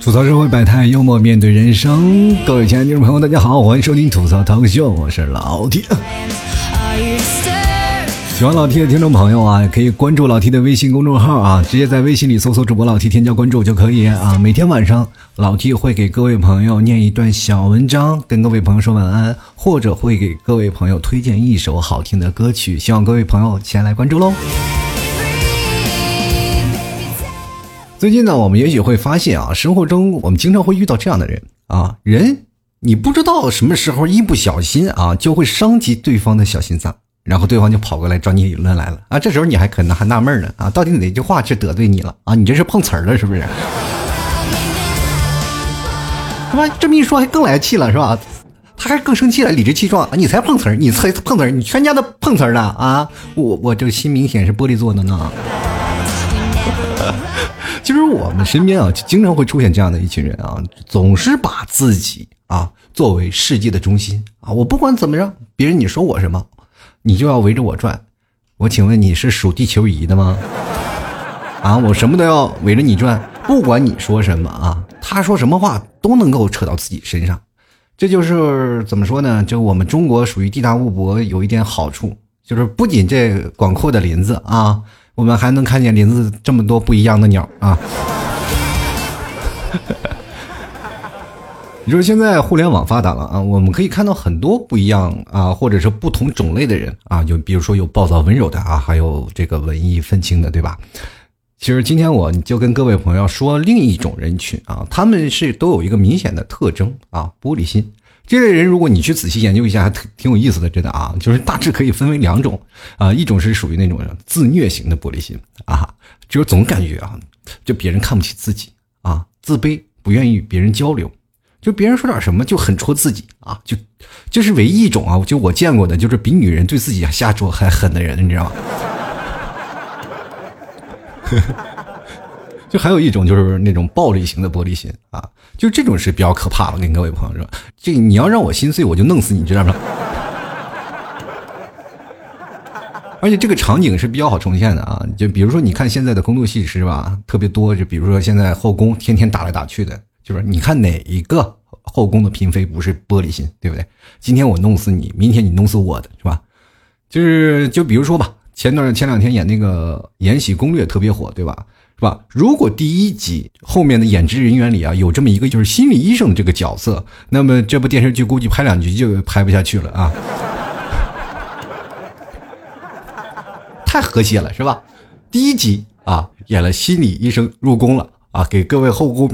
吐槽社会百态，幽默面对人生。各位亲爱的听众朋友，大家好，欢迎收听吐槽涛秀，我是老 T。喜欢老 T 的听众朋友啊，可以关注老 T 的微信公众号啊，直接在微信里搜索主播老 T 添加关注就可以啊。每天晚上老 T 会给各位朋友念一段小文章，跟各位朋友说晚安，或者会给各位朋友推荐一首好听的歌曲，希望各位朋友前来关注喽。最近呢，我们也许会发现啊，生活中我们经常会遇到这样的人啊，人你不知道什么时候一不小心啊，就会伤及对方的小心脏，然后对方就跑过来找你理论来了啊，这时候你还可能还纳闷呢啊，到底哪句话是得罪你了啊？你这是碰瓷儿了是不是？是吧？这么一说还更来气了是吧？他还更生气了，理直气壮啊！你才碰瓷儿，你才碰瓷儿，你全家都碰瓷儿呢啊！我我这心明显是玻璃做的呢。其实我们身边啊，经常会出现这样的一群人啊，总是把自己啊作为世界的中心啊。我不管怎么着，别人你说我什么，你就要围着我转。我请问你是属地球仪的吗？啊，我什么都要围着你转，不管你说什么啊，他说什么话都能够扯到自己身上。这就是怎么说呢？就我们中国属于地大物博，有一点好处，就是不仅这广阔的林子啊。我们还能看见林子这么多不一样的鸟啊！你说现在互联网发达了啊，我们可以看到很多不一样啊，或者是不同种类的人啊，就比如说有暴躁温柔的啊，还有这个文艺愤青的，对吧？其实今天我就跟各位朋友说另一种人群啊，他们是都有一个明显的特征啊，玻璃心。这类人，如果你去仔细研究一下，还挺挺有意思的，真的啊，就是大致可以分为两种啊，一种是属于那种自虐型的玻璃心啊，就是总感觉啊，就别人看不起自己啊，自卑，不愿意与别人交流，就别人说点什么就很戳自己啊，就这是唯一一种啊，就我见过的，就是比女人对自己下手还狠的人，你知道吗？就还有一种就是那种暴力型的玻璃心啊，就这种是比较可怕的。我跟各位朋友说，这你要让我心碎，我就弄死你，知道吗？而且这个场景是比较好重现的啊，就比如说你看现在的宫斗戏是吧，特别多。就比如说现在后宫天天打来打去的，就是你看哪一个后宫的嫔妃不是玻璃心，对不对？今天我弄死你，明天你弄死我的是吧？就是就比如说吧，前段前两天演那个《延禧攻略》特别火，对吧？是吧？如果第一集后面的演职人员里啊有这么一个就是心理医生这个角色，那么这部电视剧估计拍两集就拍不下去了啊！太和谐了，是吧？第一集啊演了心理医生入宫了啊，给各位后宫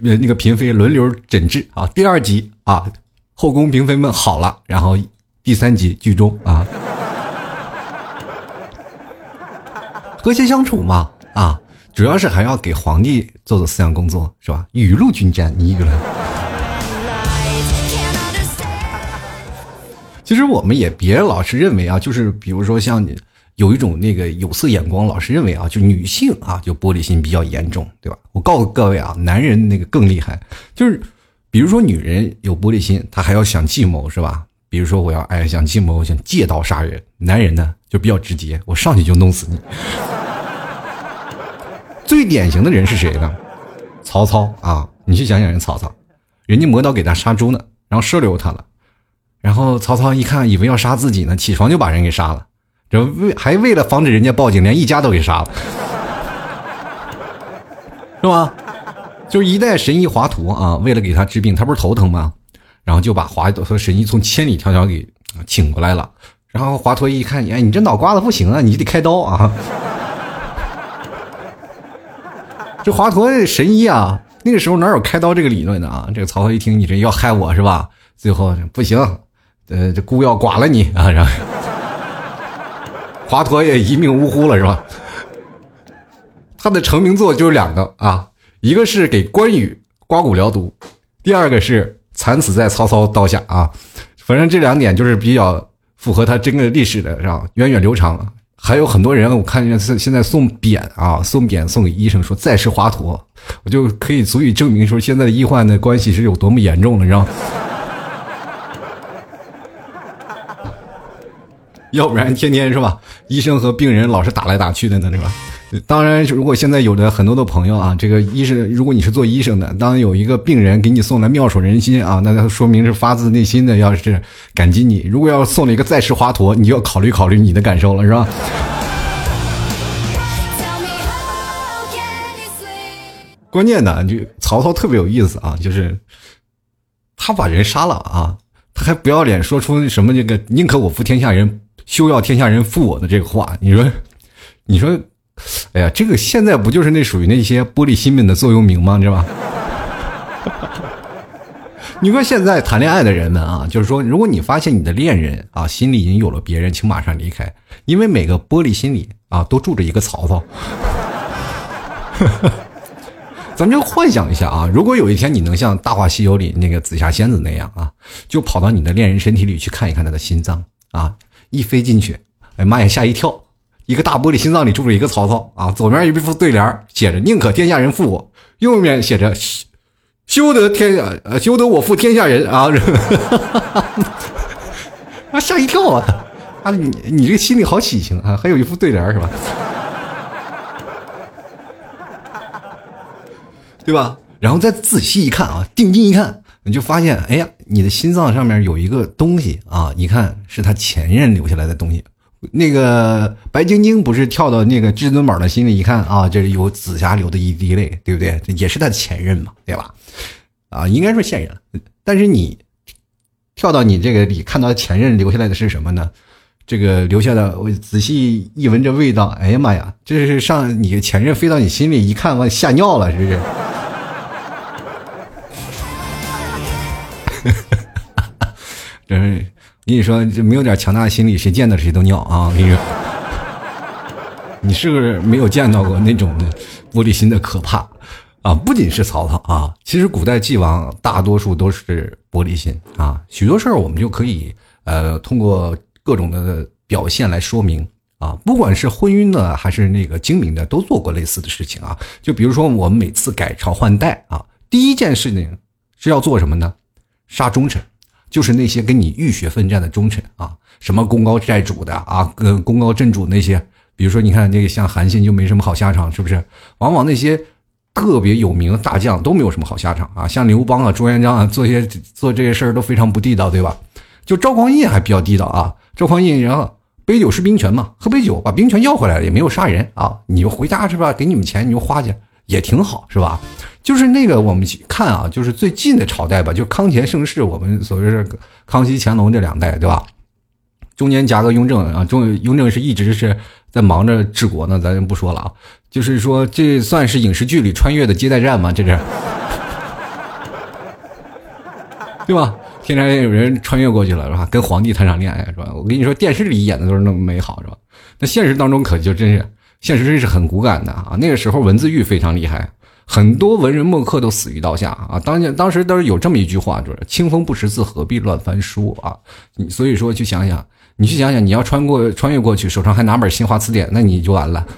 那个嫔妃轮流诊治啊。第二集啊后宫嫔妃们好了，然后第三集剧终啊，和谐相处嘛啊。主要是还要给皇帝做做思想工作，是吧？雨露均沾，你一个人。其实我们也别老是认为啊，就是比如说像你有一种那个有色眼光，老是认为啊，就女性啊就玻璃心比较严重，对吧？我告诉各位啊，男人那个更厉害，就是比如说女人有玻璃心，她还要想计谋，是吧？比如说我要哎想计谋，想借刀杀人，男人呢就比较直接，我上去就弄死你。最典型的人是谁呢？曹操啊！你去想想，人曹操，人家磨刀给他杀猪呢，然后收留他了，然后曹操一看，以为要杀自己呢，起床就把人给杀了，这为还为了防止人家报警，连一家都给杀了，是吧？就是一代神医华佗啊，为了给他治病，他不是头疼吗？然后就把华佗和神医从千里迢迢给请过来了，然后华佗一看，哎，你这脑瓜子不行啊，你得开刀啊。这华佗神医啊，那个时候哪有开刀这个理论的啊？这个曹操一听，你这要害我是吧？最后不行，呃，这孤要剐了你啊！然后华佗也一命呜呼了是吧？他的成名作就是两个啊，一个是给关羽刮骨疗毒，第二个是惨死在曹操刀下啊。反正这两点就是比较符合他整个历史的，是吧？源远流长。还有很多人，我看见现现在送匾啊，送匾送给医生，说再世华佗，我就可以足以证明说现在的医患的关系是有多么严重了，你知道？要不然天天是吧，医生和病人老是打来打去的呢，是吧？当然，如果现在有的很多的朋友啊，这个医生，如果你是做医生的，当有一个病人给你送来妙手仁心啊，那他说明是发自内心的，要是感激你。如果要送了一个在世华佗，你就要考虑考虑你的感受了，是吧？关键呢，就曹操特别有意思啊，就是他把人杀了啊，他还不要脸说出什么这个宁可我负天下人，休要天下人负我的这个话。你说，你说，哎呀，这个现在不就是那属于那些玻璃心们的座右铭吗？知道吧？你说现在谈恋爱的人们啊，就是说，如果你发现你的恋人啊心里已经有了别人，请马上离开，因为每个玻璃心里啊都住着一个曹操。咱们就幻想一下啊，如果有一天你能像《大话西游》里那个紫霞仙子那样啊，就跑到你的恋人身体里去看一看他的心脏啊，一飞进去，哎妈呀，吓一跳，一个大玻璃心脏里住着一个曹操啊，左面一副对联写着“宁可天下人负我”，右面写着“休得天下呃休得我负天下人”啊，啊吓一跳啊，啊你你这心里好喜庆啊，还有一副对联是吧？对吧？然后再仔细一看啊，定睛一看，你就发现，哎呀，你的心脏上面有一个东西啊，一看是他前任留下来的东西。那个白晶晶不是跳到那个至尊宝的心里一看啊，这是有紫霞流的一滴泪，对不对？也是他的前任嘛，对吧？啊，应该是现任。但是你跳到你这个里看到前任留下来的是什么呢？这个留下的，我仔细一闻这味道，哎呀妈呀，这是上你前任飞到你心里一看，我吓尿了，是不是？跟你说，这没有点强大的心理，谁见到谁都尿啊！我跟你说，你是不是没有见到过那种的玻璃心的可怕啊？不仅是曹操啊，其实古代帝王大多数都是玻璃心啊。许多事儿我们就可以呃通过各种的表现来说明啊。不管是昏晕的还是那个精明的，都做过类似的事情啊。就比如说我们每次改朝换代啊，第一件事情是要做什么呢？杀忠臣，就是那些跟你浴血奋战的忠臣啊，什么功高盖主的啊，跟功高震主那些，比如说你看那个像韩信就没什么好下场，是不是？往往那些特别有名的大将都没有什么好下场啊，像刘邦啊、朱元璋啊，做些做这些事儿都非常不地道，对吧？就赵匡胤还比较地道啊，赵匡胤然后杯酒释兵权嘛，喝杯酒把兵权要回来了，也没有杀人啊，你就回家是吧？给你们钱你就花去。也挺好，是吧？就是那个我们看啊，就是最近的朝代吧，就康乾盛世，我们所谓是康熙、乾隆这两代，对吧？中间夹个雍正啊，中雍正是一直是在忙着治国呢，咱就不说了啊。就是说，这算是影视剧里穿越的接待站吗？这是，对吧？天然有人穿越过去了，是吧？跟皇帝谈场恋爱，是吧？我跟你说，电视里演的都是那么美好，是吧？那现实当中可就真是。现实真是很骨感的啊！那个时候文字狱非常厉害，很多文人墨客都死于刀下啊。当年当时都是有这么一句话，就是“清风不识字，何必乱翻书”啊。所以说去想想，你去想想，你要穿过穿越过去，手上还拿本新华词典，那你就完了。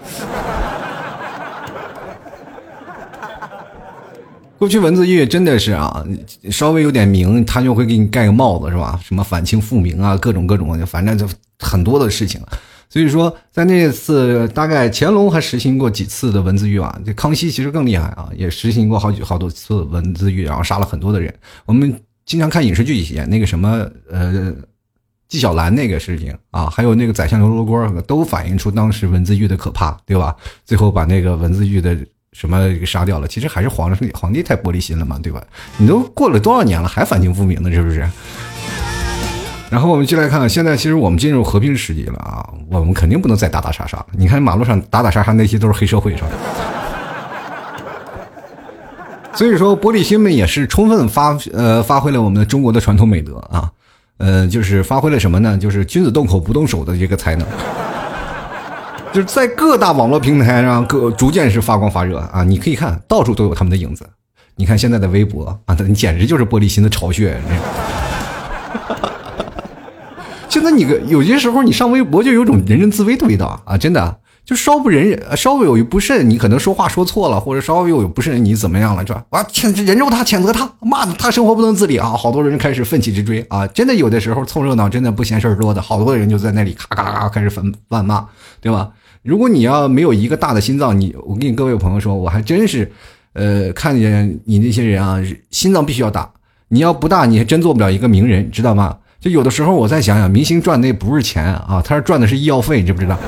过去文字狱真的是啊，稍微有点名，他就会给你盖个帽子，是吧？什么反清复明啊，各种各种，反正就很多的事情。所以说，在那次大概乾隆还实行过几次的文字狱啊，这康熙其实更厉害啊，也实行过好几好多次文字狱，然后杀了很多的人。我们经常看影视剧演那个什么呃纪晓岚那个事情啊，还有那个宰相刘罗锅，都反映出当时文字狱的可怕，对吧？最后把那个文字狱的什么给杀掉了，其实还是皇上皇帝太玻璃心了嘛，对吧？你都过了多少年了，还反清复明呢，是不是？然后我们就来看，现在其实我们进入和平时期了啊，我们肯定不能再打打杀杀了。你看马路上打打杀杀那些都是黑社会，是吧？所以说，玻璃心们也是充分发呃发挥了我们中国的传统美德啊，呃，就是发挥了什么呢？就是君子动口不动手的这个才能，就是在各大网络平台上各逐渐是发光发热啊！你可以看到处都有他们的影子。你看现在的微博啊，你简直就是玻璃心的巢穴。现在你个有些时候你上微博就有种人人自危的味道啊！真的，就稍不忍忍，稍微有一不慎，你可能说话说错了，或者稍微有不慎，你怎么样了，是吧？啊，谴人肉他，谴责他，骂他，他生活不能自理啊！好多人开始奋起直追啊！真的有的时候凑热闹，真的不嫌事儿多的，好多人就在那里咔咔咔开始粉谩骂，对吧？如果你要没有一个大的心脏，你我跟你各位朋友说，我还真是，呃，看见你那些人啊，心脏必须要大。你要不大，你还真做不了一个名人，知道吗？有的时候我再想想，明星赚的不是钱啊，他是赚的是医药费，你知不知道？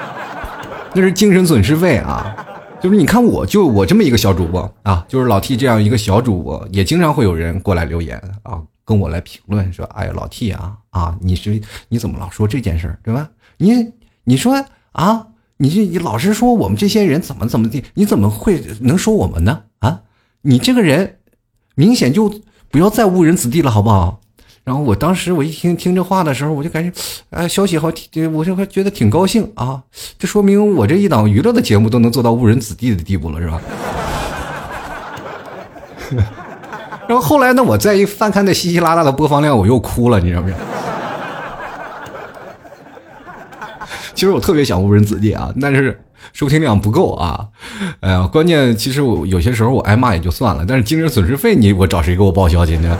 那是精神损失费啊。就是你看，我就我这么一个小主播啊，就是老 T 这样一个小主播，也经常会有人过来留言啊，跟我来评论说：“哎呀，老 T 啊啊，你是你怎么老说这件事儿，对吧？你你说啊，你这你老是说我们这些人怎么怎么地，你怎么会能说我们呢？啊，你这个人明显就不要再误人子弟了，好不好？”然后我当时我一听听这话的时候，我就感觉，哎，消息好，我就还觉得挺高兴啊。这说明我这一档娱乐的节目都能做到误人子弟的地步了，是吧？然后后来呢，我再一翻看那稀稀拉拉的播放量，我又哭了，你知道不？其实我特别想误人子弟啊，但是收听量不够啊。哎呀，关键其实我有些时候我挨骂也就算了，但是精神损失费你我找谁给我报销去呢？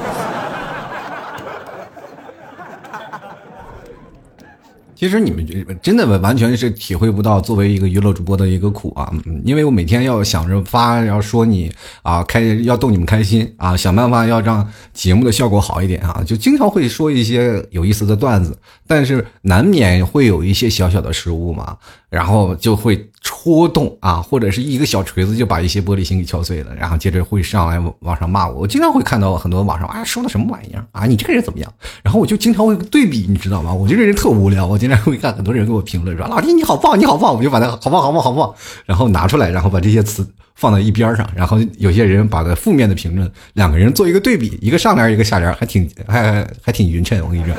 其实你们真的完全是体会不到作为一个娱乐主播的一个苦啊！因为我每天要想着发，要说你啊，开要逗你们开心啊，想办法要让节目的效果好一点啊，就经常会说一些有意思的段子，但是难免会有一些小小的失误嘛。然后就会戳动啊，或者是一个小锤子就把一些玻璃心给敲碎了，然后接着会上来网上骂我。我经常会看到很多网上啊说的什么玩意儿啊，你这个人怎么样？然后我就经常会对比，你知道吗？我这个人特无聊，我经常会看很多人给我评论说老弟你好棒你好棒，我就把它好棒好棒好棒，然后拿出来，然后把这些词放到一边上，然后有些人把它负面的评论两个人做一个对比，一个上联一个下联，还挺还还挺匀称，我跟你说。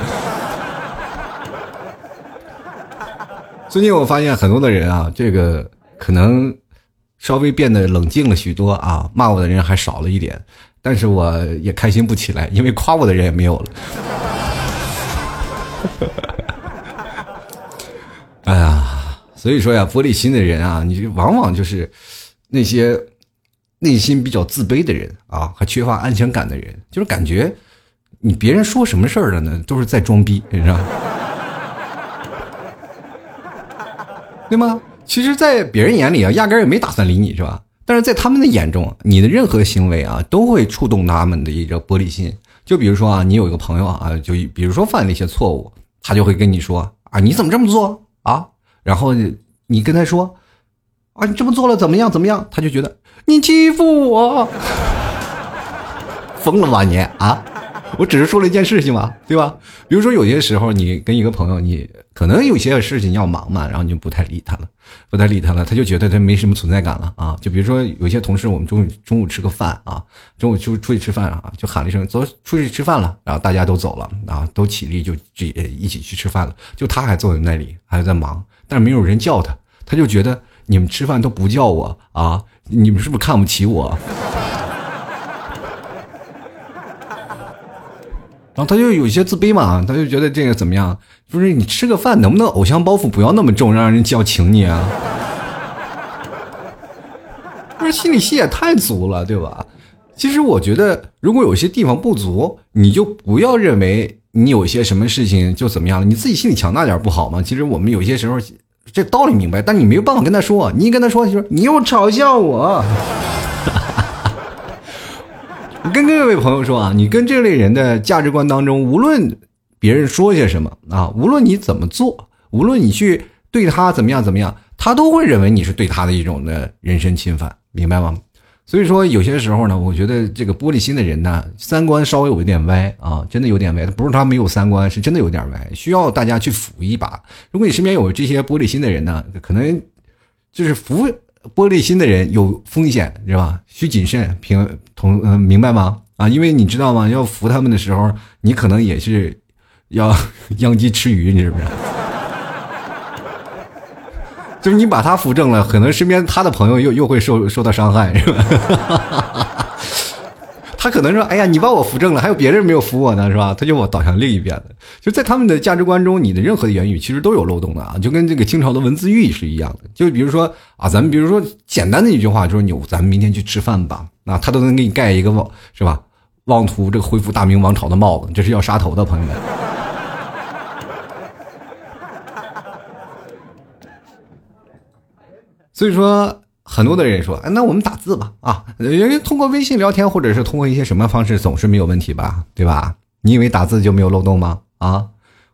最近我发现很多的人啊，这个可能稍微变得冷静了许多啊，骂我的人还少了一点，但是我也开心不起来，因为夸我的人也没有了。哎呀，所以说呀，玻璃心的人啊，你往往就是那些内心比较自卑的人啊，还缺乏安全感的人，就是感觉你别人说什么事儿了呢，都是在装逼，你知道。对吗？其实，在别人眼里啊，压根儿也没打算理你，是吧？但是在他们的眼中，你的任何行为啊，都会触动他们的一个玻璃心。就比如说啊，你有一个朋友啊，就比如说犯了一些错误，他就会跟你说啊，你怎么这么做啊？然后你跟他说啊，你这么做了怎么样？怎么样？他就觉得你欺负我，疯了吧你啊？我只是说了一件事情嘛，对吧？比如说有些时候你跟一个朋友，你可能有些事情要忙嘛，然后你就不太理他了，不太理他了，他就觉得他没什么存在感了啊。就比如说有些同事，我们中午中午吃个饭啊，中午就出去吃饭啊，就喊了一声走出去吃饭了，然后大家都走了啊，都起立就这一起去吃饭了，就他还坐在那里还在忙，但是没有人叫他，他就觉得你们吃饭都不叫我啊，你们是不是看不起我？然后他就有些自卑嘛，他就觉得这个怎么样？就是你吃个饭能不能偶像包袱不要那么重，让人叫请你啊？不是心理戏也太足了，对吧？其实我觉得，如果有些地方不足，你就不要认为你有些什么事情就怎么样了，你自己心里强大点不好吗？其实我们有些时候这道理明白，但你没有办法跟他说，你一跟他说，就说你又嘲笑我。我跟各位朋友说啊，你跟这类人的价值观当中，无论别人说些什么啊，无论你怎么做，无论你去对他怎么样怎么样，他都会认为你是对他的一种的人身侵犯，明白吗？所以说有些时候呢，我觉得这个玻璃心的人呢，三观稍微有一点歪啊，真的有点歪。不是他没有三观，是真的有点歪，需要大家去扶一把。如果你身边有这些玻璃心的人呢，可能就是扶。玻璃心的人有风险，是吧？需谨慎，平同嗯，明白吗？啊，因为你知道吗？要扶他们的时候，你可能也是要 殃及池鱼，你是不是？就是你把他扶正了，可能身边他的朋友又又会受受到伤害，是吧？他可能说：“哎呀，你把我扶正了，还有别人没有扶我呢，是吧？”他就我导向另一边的。就在他们的价值观中，你的任何的言语其实都有漏洞的啊，就跟这个清朝的文字狱是一样的。就比如说啊，咱们比如说简单的一句话，就是你咱们明天去吃饭吧，那他都能给你盖一个妄是吧？妄图这个恢复大明王朝的帽子，这是要杀头的，朋友们。所以说，很多的人说，哎，那我们打字吧，啊，因为通过微信聊天或者是通过一些什么方式，总是没有问题吧，对吧？你以为打字就没有漏洞吗？啊，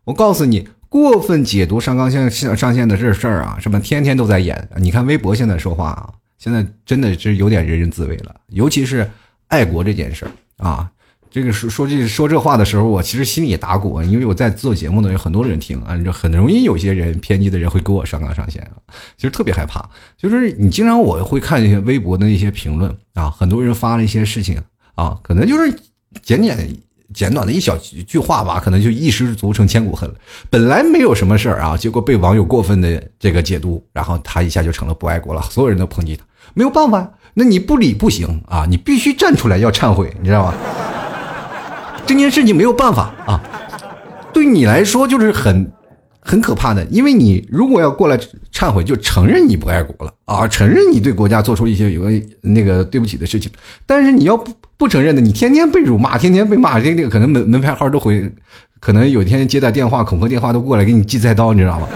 我告诉你，过分解读上纲线上线的这事儿啊，什么天天都在演。你看微博现在说话啊，现在真的是有点人人自危了，尤其是爱国这件事儿啊。这个说说这说这话的时候，我其实心里也打鼓，因为我在做节目呢有很多人听啊，就很容易有些人偏激的人会给我上纲上线啊，其实特别害怕。就是你经常我会看一些微博的一些评论啊，很多人发了一些事情啊，可能就是简简简短的一小句话吧，可能就一失足成千古恨了。本来没有什么事儿啊，结果被网友过分的这个解读，然后他一下就成了不爱国了，所有人都抨击他，没有办法，那你不理不行啊，你必须站出来要忏悔，你知道吗？这件事情没有办法啊，对你来说就是很很可怕的，因为你如果要过来忏悔，就承认你不爱国了啊，承认你对国家做出一些有那个对不起的事情。但是你要不不承认的，你天天被辱骂，天天被骂，这个可能门门牌号都会，可能有一天接到电话恐吓电话都过来给你寄菜刀，你知道吗？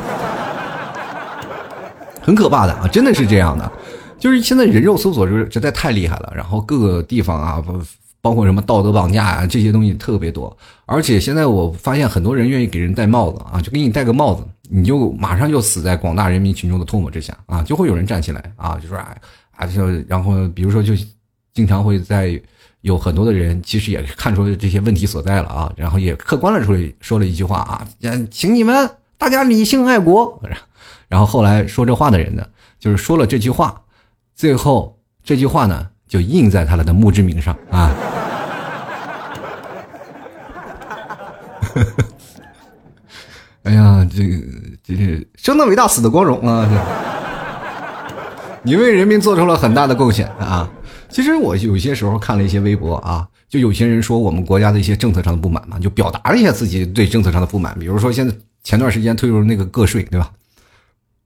很可怕的啊，真的是这样的，就是现在人肉搜索是实在太厉害了，然后各个地方啊。包括什么道德绑架啊，这些东西特别多，而且现在我发现很多人愿意给人戴帽子啊，就给你戴个帽子，你就马上就死在广大人民群众的唾沫之下啊，就会有人站起来啊，就说啊啊，就然后比如说就经常会在有很多的人其实也看出这些问题所在了啊，然后也客观了出来说了一句话啊，请你们大家理性爱国，然后后来说这话的人呢，就是说了这句话，最后这句话呢就印在他的墓志铭上啊。哎呀，这个这是生的伟大，死的光荣啊！你为人民做出了很大的贡献啊！其实我有些时候看了一些微博啊，就有些人说我们国家的一些政策上的不满嘛，就表达了一下自己对政策上的不满。比如说现在前段时间推出那个个税，对吧？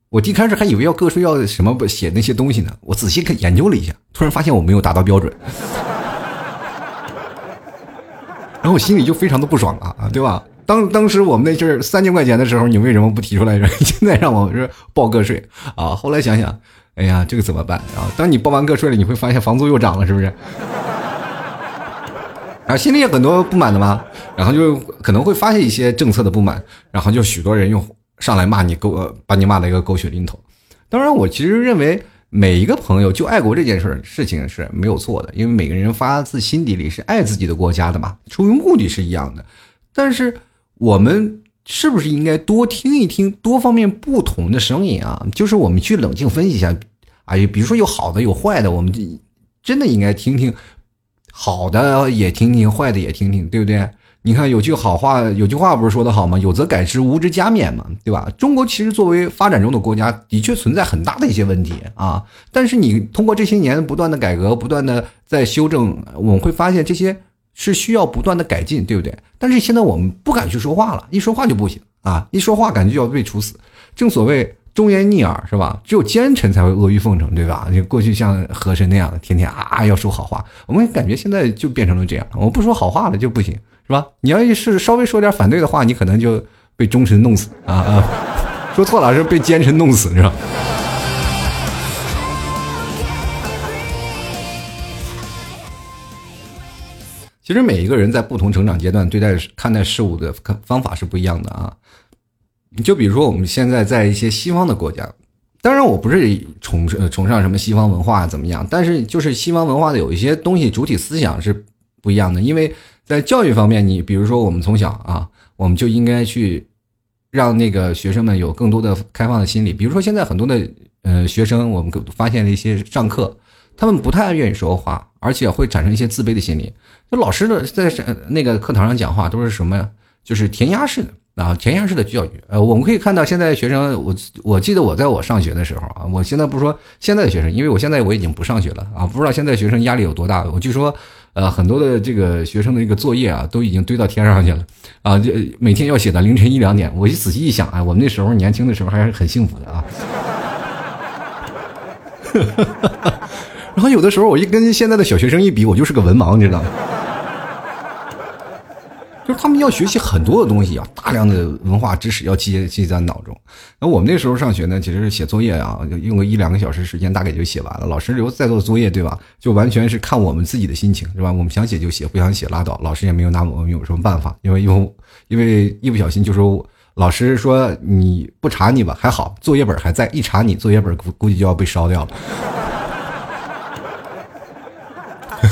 我一开始还以为要个税要什么不写那些东西呢，我仔细看研究了一下，突然发现我没有达到标准。然后我心里就非常的不爽啊，对吧？当当时我们那阵三千块钱的时候，你为什么不提出来？现在让我是报个税啊？后来想想，哎呀，这个怎么办啊？当你报完个税了，你会发现房租又涨了，是不是？啊，心里有很多不满的吗？然后就可能会发现一些政策的不满，然后就许多人又上来骂你，狗把你骂了一个狗血淋头。当然，我其实认为。每一个朋友就爱国这件事事情是没有错的，因为每个人发自心底里是爱自己的国家的嘛，出于目的是一样的。但是我们是不是应该多听一听多方面不同的声音啊？就是我们去冷静分析一下，哎，比如说有好的有坏的，我们真的应该听听好的也听听，坏的也听听，对不对？你看有句好话，有句话不是说的好吗？有则改之，无则加勉嘛，对吧？中国其实作为发展中的国家，的确存在很大的一些问题啊。但是你通过这些年不断的改革，不断的在修正，我们会发现这些是需要不断的改进，对不对？但是现在我们不敢去说话了，一说话就不行啊！一说话感觉就要被处死。正所谓忠言逆耳，是吧？只有奸臣才会阿谀奉承，对吧？就过去像和珅那样的，天天啊要说好话，我们感觉现在就变成了这样，我不说好话了就不行。是吧？你要一是稍微说点反对的话，你可能就被忠臣弄死啊啊！说错了是被奸臣弄死，是吧？其实每一个人在不同成长阶段对待看待事物的方法是不一样的啊。就比如说我们现在在一些西方的国家，当然我不是崇崇尚什么西方文化怎么样，但是就是西方文化的有一些东西主体思想是不一样的，因为。在教育方面，你比如说，我们从小啊，我们就应该去让那个学生们有更多的开放的心理。比如说，现在很多的呃学生，我们发现了一些上课，他们不太愿意说话，而且会产生一些自卑的心理。就老师的在那个课堂上讲话都是什么呀？就是填鸭式的。啊，填鸭式的教育，呃，我们可以看到现在学生，我我记得我在我上学的时候啊，我现在不说现在的学生，因为我现在我已经不上学了啊，不知道现在学生压力有多大。我据说，呃，很多的这个学生的这个作业啊，都已经堆到天上去了啊，就每天要写到凌晨一两点。我一仔细一想啊，我们那时候年轻的时候还是很幸福的啊。然后有的时候我一跟现在的小学生一比，我就是个文盲，你知道吗？就是他们要学习很多的东西啊，大量的文化知识要记记在脑中。那我们那时候上学呢，其实是写作业啊，用个一两个小时时间，大概就写完了。老师留再做作业，对吧？就完全是看我们自己的心情，是吧？我们想写就写，不想写拉倒。老师也没有拿我们有什么办法，因为因为因为一不小心就说老师说你不查你吧，还好作业本还在，一查你作业本估估计就要被烧掉了。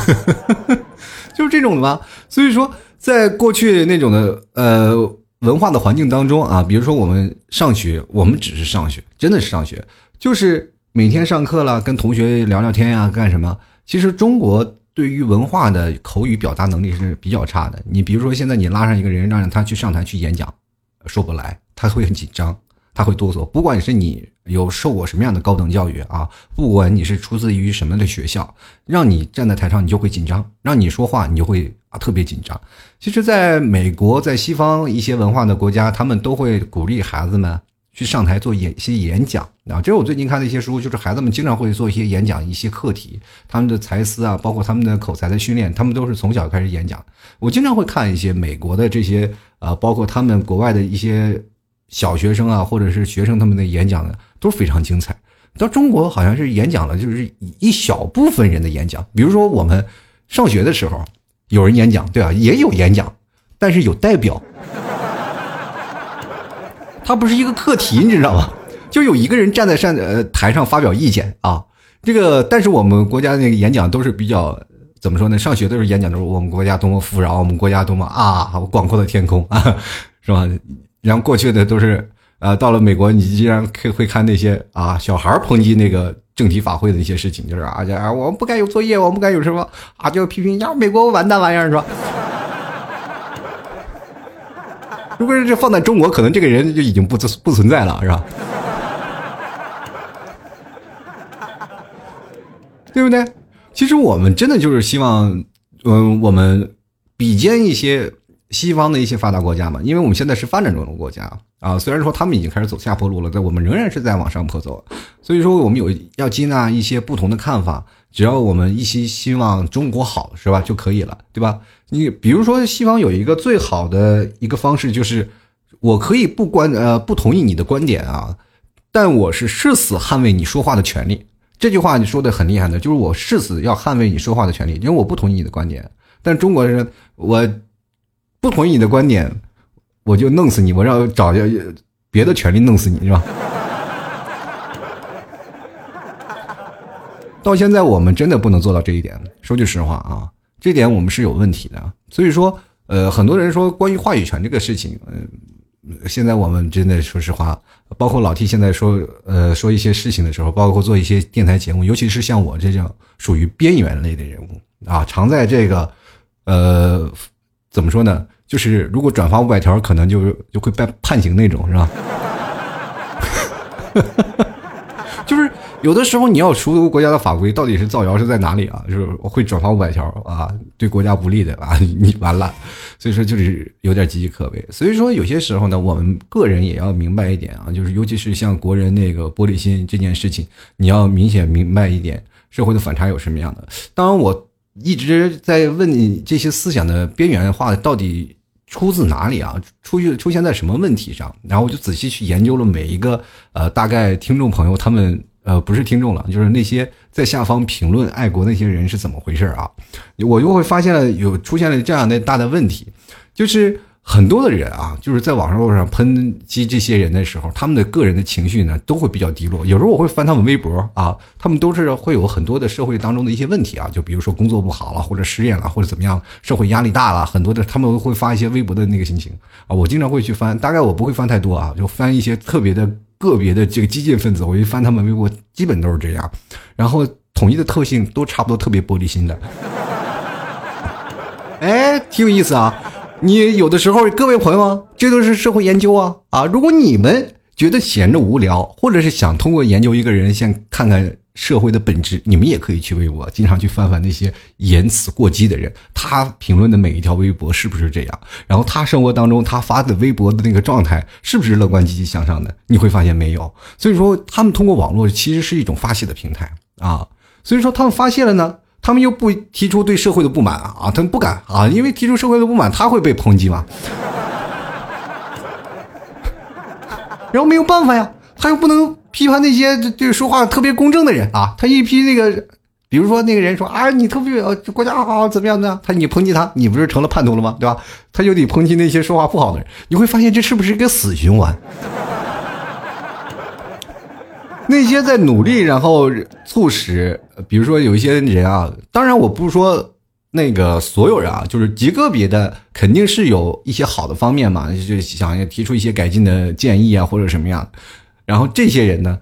就是这种的吧？所以说。在过去那种的呃文化的环境当中啊，比如说我们上学，我们只是上学，真的是上学，就是每天上课了，跟同学聊聊天呀，干什么？其实中国对于文化的口语表达能力是比较差的。你比如说现在你拉上一个人，让他去上台去演讲，说不来，他会很紧张。他会哆嗦，不管是你有受过什么样的高等教育啊，不管你是出自于什么的学校，让你站在台上你就会紧张，让你说话你就会啊特别紧张。其实，在美国，在西方一些文化的国家，他们都会鼓励孩子们去上台做演一些演讲啊。这是我最近看的一些书，就是孩子们经常会做一些演讲，一些课题，他们的才思啊，包括他们的口才的训练，他们都是从小开始演讲。我经常会看一些美国的这些啊，包括他们国外的一些。小学生啊，或者是学生，他们的演讲呢都非常精彩。到中国好像是演讲了，就是一小部分人的演讲。比如说我们上学的时候，有人演讲，对吧？也有演讲，但是有代表，他不是一个课题，你知道吗？就有一个人站在上呃台上发表意见啊。这个，但是我们国家那个演讲都是比较怎么说呢？上学的时候演讲都是我们国家多么富饶，我们国家多么啊广阔的天空啊，是吧？然后过去的都是，呃，到了美国，你竟然会会看那些啊小孩抨击那个政体法会的一些事情，就是啊啊，我们不该有作业，我们不该有什么啊，就批评呀，美国完蛋玩意儿是吧？如果是这放在中国，可能这个人就已经不不存在了，是吧？对不对？其实我们真的就是希望，嗯，我们比肩一些。西方的一些发达国家嘛，因为我们现在是发展中的国家啊，虽然说他们已经开始走下坡路了，但我们仍然是在往上坡走。所以说，我们有要接纳一些不同的看法，只要我们一心希望中国好，是吧，就可以了，对吧？你比如说，西方有一个最好的一个方式，就是我可以不关呃不同意你的观点啊，但我是誓死捍卫你说话的权利。这句话你说的很厉害的，就是我誓死要捍卫你说话的权利，因为我不同意你的观点。但中国人，我。不同意你的观点，我就弄死你！我让找别的权利弄死你，是吧？到现在我们真的不能做到这一点。说句实话啊，这点我们是有问题的。所以说，呃，很多人说关于话语权这个事情，嗯，现在我们真的说实话，包括老 T 现在说，呃，说一些事情的时候，包括做一些电台节目，尤其是像我这样属于边缘类的人物啊，常在这个，呃，怎么说呢？就是如果转发五百条，可能就就会被判刑那种，是吧？就是有的时候你要熟读国家的法规，到底是造谣是在哪里啊？就是会转发五百条啊，对国家不利的啊，你完了。所以说就是有点岌岌可危。所以说有些时候呢，我们个人也要明白一点啊，就是尤其是像国人那个玻璃心这件事情，你要明显明白一点社会的反差有什么样的。当然我。一直在问你这些思想的边缘化到底出自哪里啊？出去出现在什么问题上？然后我就仔细去研究了每一个呃，大概听众朋友他们呃不是听众了，就是那些在下方评论爱国那些人是怎么回事啊？我就会发现了有出现了这样的大的问题，就是。很多的人啊，就是在网络上抨击这些人的时候，他们的个人的情绪呢，都会比较低落。有时候我会翻他们微博啊，他们都是会有很多的社会当中的一些问题啊，就比如说工作不好了，或者失业了，或者怎么样，社会压力大了，很多的他们会发一些微博的那个心情啊。我经常会去翻，大概我不会翻太多啊，就翻一些特别的个别的这个激进分子，我一翻他们微博，基本都是这样，然后统一的特性都差不多，特别玻璃心的。哎，挺有意思啊。你有的时候，各位朋友，这都是社会研究啊啊！如果你们觉得闲着无聊，或者是想通过研究一个人，先看看社会的本质，你们也可以去微博，经常去翻翻那些言辞过激的人，他评论的每一条微博是不是这样？然后他生活当中他发的微博的那个状态是不是乐观积极向上的？你会发现没有。所以说，他们通过网络其实是一种发泄的平台啊。所以说，他们发泄了呢。他们又不提出对社会的不满啊，他们不敢啊，因为提出社会的不满，他会被抨击嘛。然后没有办法呀，他又不能批判那些这个说话特别公正的人啊，他一批那个。比如说那个人说啊，你特别国家好怎么样的？他你抨击他，你不是成了叛徒了吗？对吧？他就得抨击那些说话不好的人。你会发现这是不是一个死循环？那些在努力，然后促使，比如说有一些人啊，当然我不是说那个所有人啊，就是极个别的，肯定是有一些好的方面嘛，就想要提出一些改进的建议啊，或者什么样。然后这些人呢？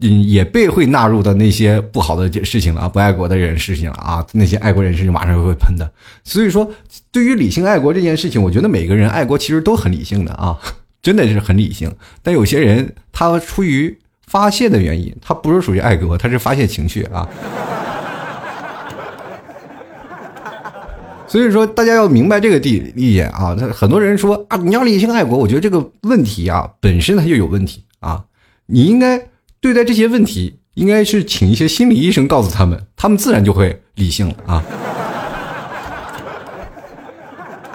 嗯，也被会纳入到那些不好的事情了啊，不爱国的人事情了啊，那些爱国人士就马上就会喷的。所以说，对于理性爱国这件事情，我觉得每个人爱国其实都很理性的啊，真的是很理性。但有些人他出于发泄的原因，他不是属于爱国，他是发泄情绪啊。所以说，大家要明白这个地理解啊。他很多人说啊，你要理性爱国，我觉得这个问题啊本身它就有问题啊，你应该。对待这些问题，应该是请一些心理医生告诉他们，他们自然就会理性了啊。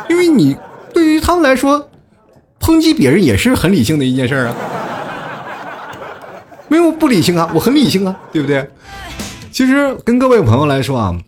因为你对于他们来说，抨击别人也是很理性的一件事啊，没有不理性啊，我很理性啊，对不对？其实跟各位朋友来说啊。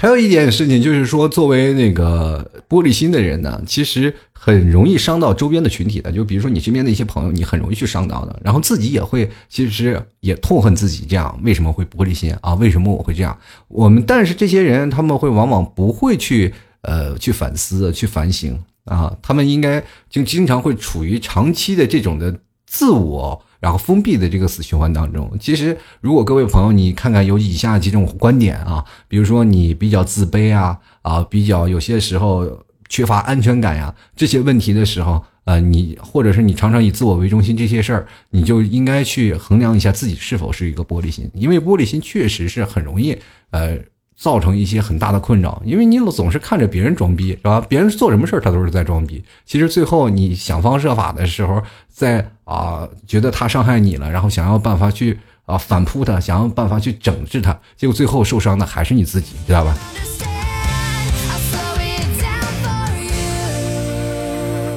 还有一件事情就是说，作为那个玻璃心的人呢，其实很容易伤到周边的群体的。就比如说你身边的一些朋友，你很容易去伤到的。然后自己也会，其实也痛恨自己这样为什么会玻璃心啊？为什么我会这样？我们但是这些人他们会往往不会去呃去反思、去反省啊，他们应该就经常会处于长期的这种的自我。然后封闭的这个死循环当中，其实如果各位朋友你看看有以下几种观点啊，比如说你比较自卑啊啊，比较有些时候缺乏安全感呀这些问题的时候，呃，你或者是你常常以自我为中心这些事儿，你就应该去衡量一下自己是否是一个玻璃心，因为玻璃心确实是很容易呃。造成一些很大的困扰，因为你总是看着别人装逼，是吧？别人做什么事儿，他都是在装逼。其实最后你想方设法的时候，在啊觉得他伤害你了，然后想要办法去啊反扑他，想要办法去整治他，结果最后受伤的还是你自己，知道吧？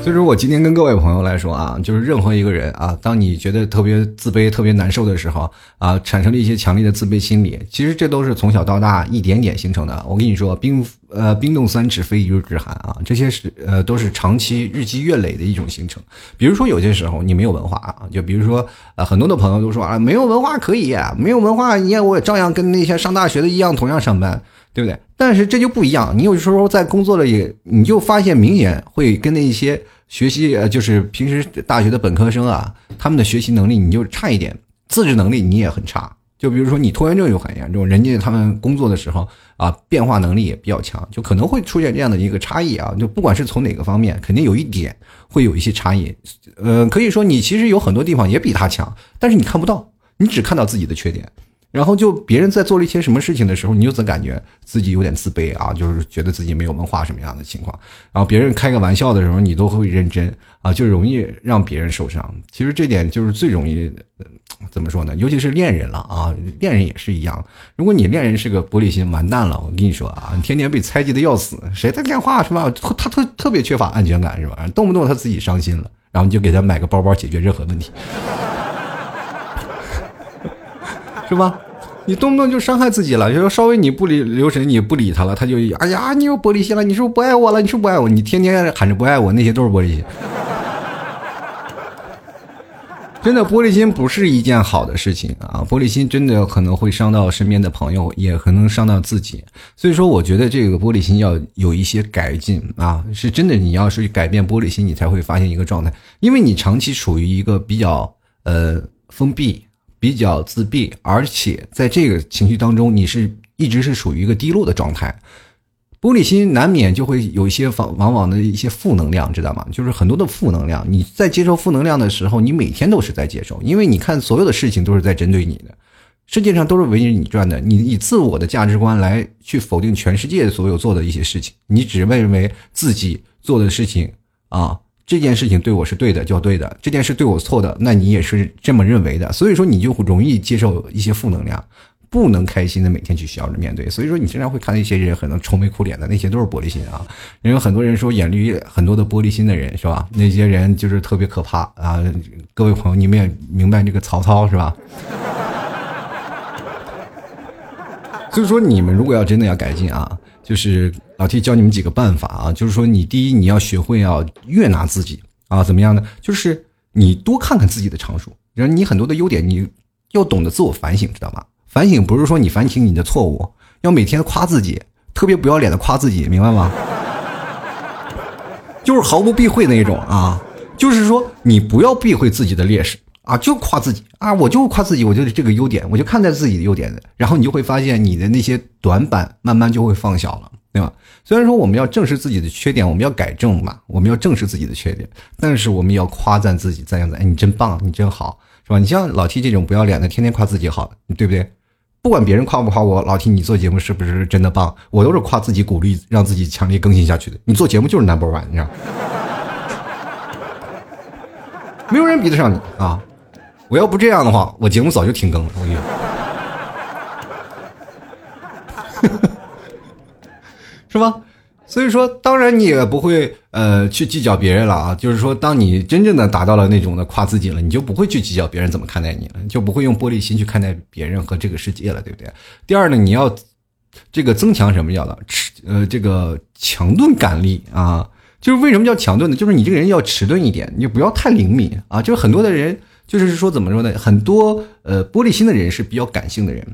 所以说我今天跟各位朋友来说啊，就是任何一个人啊，当你觉得特别自卑、特别难受的时候啊，产生了一些强烈的自卑心理，其实这都是从小到大一点点形成的。我跟你说，冰呃冰冻三尺非一日之寒啊，这些是呃都是长期日积月累的一种形成。比如说有些时候你没有文化啊，就比如说呃很多的朋友都说啊，没有文化可以，没有文化你看我也照样跟那些上大学的一样，同样上班。对不对？但是这就不一样。你有时候在工作了也，你就发现明显会跟那些学习呃，就是平时大学的本科生啊，他们的学习能力你就差一点，自制能力你也很差。就比如说你拖延症就很严重，人家他们工作的时候啊，变化能力也比较强，就可能会出现这样的一个差异啊。就不管是从哪个方面，肯定有一点会有一些差异。呃，可以说你其实有很多地方也比他强，但是你看不到，你只看到自己的缺点。然后就别人在做了一些什么事情的时候，你就总感觉自己有点自卑啊，就是觉得自己没有文化什么样的情况。然后别人开个玩笑的时候，你都会认真啊，就容易让别人受伤。其实这点就是最容易，怎么说呢？尤其是恋人了啊，恋人也是一样。如果你恋人是个玻璃心，完蛋了。我跟你说啊，你天天被猜忌的要死，谁在电话是吧？他特特别缺乏安全感是吧？动不动他自己伤心了，然后你就给他买个包包解决任何问题。是吧？你动不动就伤害自己了，就稍微你不理留神，你不理他了，他就哎呀，你有玻璃心了，你是不是不爱我了？你是不是不爱我？你天天喊着不爱我，那些都是玻璃心。真的，玻璃心不是一件好的事情啊！玻璃心真的可能会伤到身边的朋友，也可能伤到自己。所以说，我觉得这个玻璃心要有一些改进啊！是真的，你要是改变玻璃心，你才会发现一个状态，因为你长期处于一个比较呃封闭。比较自闭，而且在这个情绪当中，你是一直是属于一个低落的状态。玻璃心难免就会有一些往往往的一些负能量，知道吗？就是很多的负能量。你在接受负能量的时候，你每天都是在接受，因为你看所有的事情都是在针对你的，世界上都是围着你转的。你以自我的价值观来去否定全世界所有做的一些事情，你只认为自己做的事情啊。这件事情对我是对的，就对的；这件事对我错的，那你也是这么认为的。所以说，你就会容易接受一些负能量。不能开心的每天去笑着面对。所以说，你经常会看到一些人可能愁眉苦脸的，那些都是玻璃心啊。因为很多人说眼里很多的玻璃心的人是吧？那些人就是特别可怕啊。各位朋友，你们也明白这个曹操是吧？所 以说，你们如果要真的要改进啊，就是老 T 教你们几个办法啊。就是说，你第一你要学会要悦纳自己啊，怎么样呢？就是你多看看自己的长处，然后你很多的优点，你要懂得自我反省，知道吗？反省不是说你反省你的错误，要每天夸自己，特别不要脸的夸自己，明白吗？就是毫不避讳那种啊，就是说你不要避讳自己的劣势。啊，就夸自己啊！我就夸自己，我觉得这个优点，我就看待自己的优点的，然后你就会发现你的那些短板慢慢就会放小了，对吧？虽然说我们要正视自己的缺点，我们要改正嘛，我们要正视自己的缺点，但是我们要夸赞自己，赞扬赞，哎，你真棒，你真好，是吧？你像老 T 这种不要脸的，天天夸自己好，对不对？不管别人夸不夸我，老 T 你做节目是不是真的棒？我都是夸自己，鼓励让自己强烈更新下去的。你做节目就是 number one，你知道，没有人比得上你啊！我要不这样的话，我节目早就停更了。我跟你说，是吧？所以说，当然你也不会呃去计较别人了啊。就是说，当你真正的达到了那种的夸自己了，你就不会去计较别人怎么看待你了，就不会用玻璃心去看待别人和这个世界了，对不对？第二呢，你要这个增强什么叫的迟呃这个强钝感力啊？就是为什么叫强钝呢？就是你这个人要迟钝一点，你就不要太灵敏啊。就是很多的人。就是说，怎么说呢？很多呃玻璃心的人是比较感性的人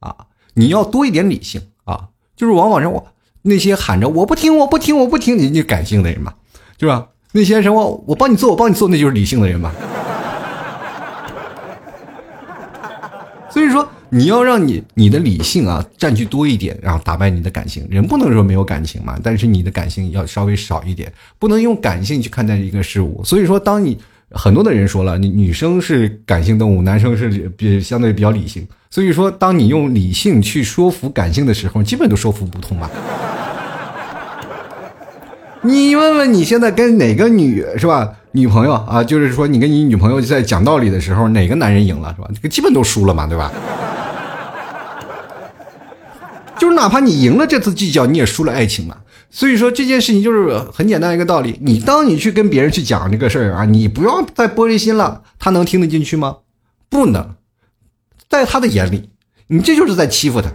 啊，你要多一点理性啊。就是往往让我那些喊着我不听我不听我不听，你你感性的人嘛，对吧？那些什么我帮你做我帮你做，那就是理性的人嘛。所以说，你要让你你的理性啊占据多一点，然后打败你的感性。人不能说没有感情嘛，但是你的感性要稍微少一点，不能用感性去看待一个事物。所以说，当你。很多的人说了，女女生是感性动物，男生是比相对比较理性。所以说，当你用理性去说服感性的时候，基本都说服不通吧？你问问你现在跟哪个女是吧？女朋友啊，就是说你跟你女朋友在讲道理的时候，哪个男人赢了是吧？这个基本都输了嘛，对吧？就是哪怕你赢了这次计较，你也输了爱情嘛。所以说这件事情就是很简单一个道理。你当你去跟别人去讲这个事儿啊，你不要再玻璃心了。他能听得进去吗？不能。在他的眼里，你这就是在欺负他，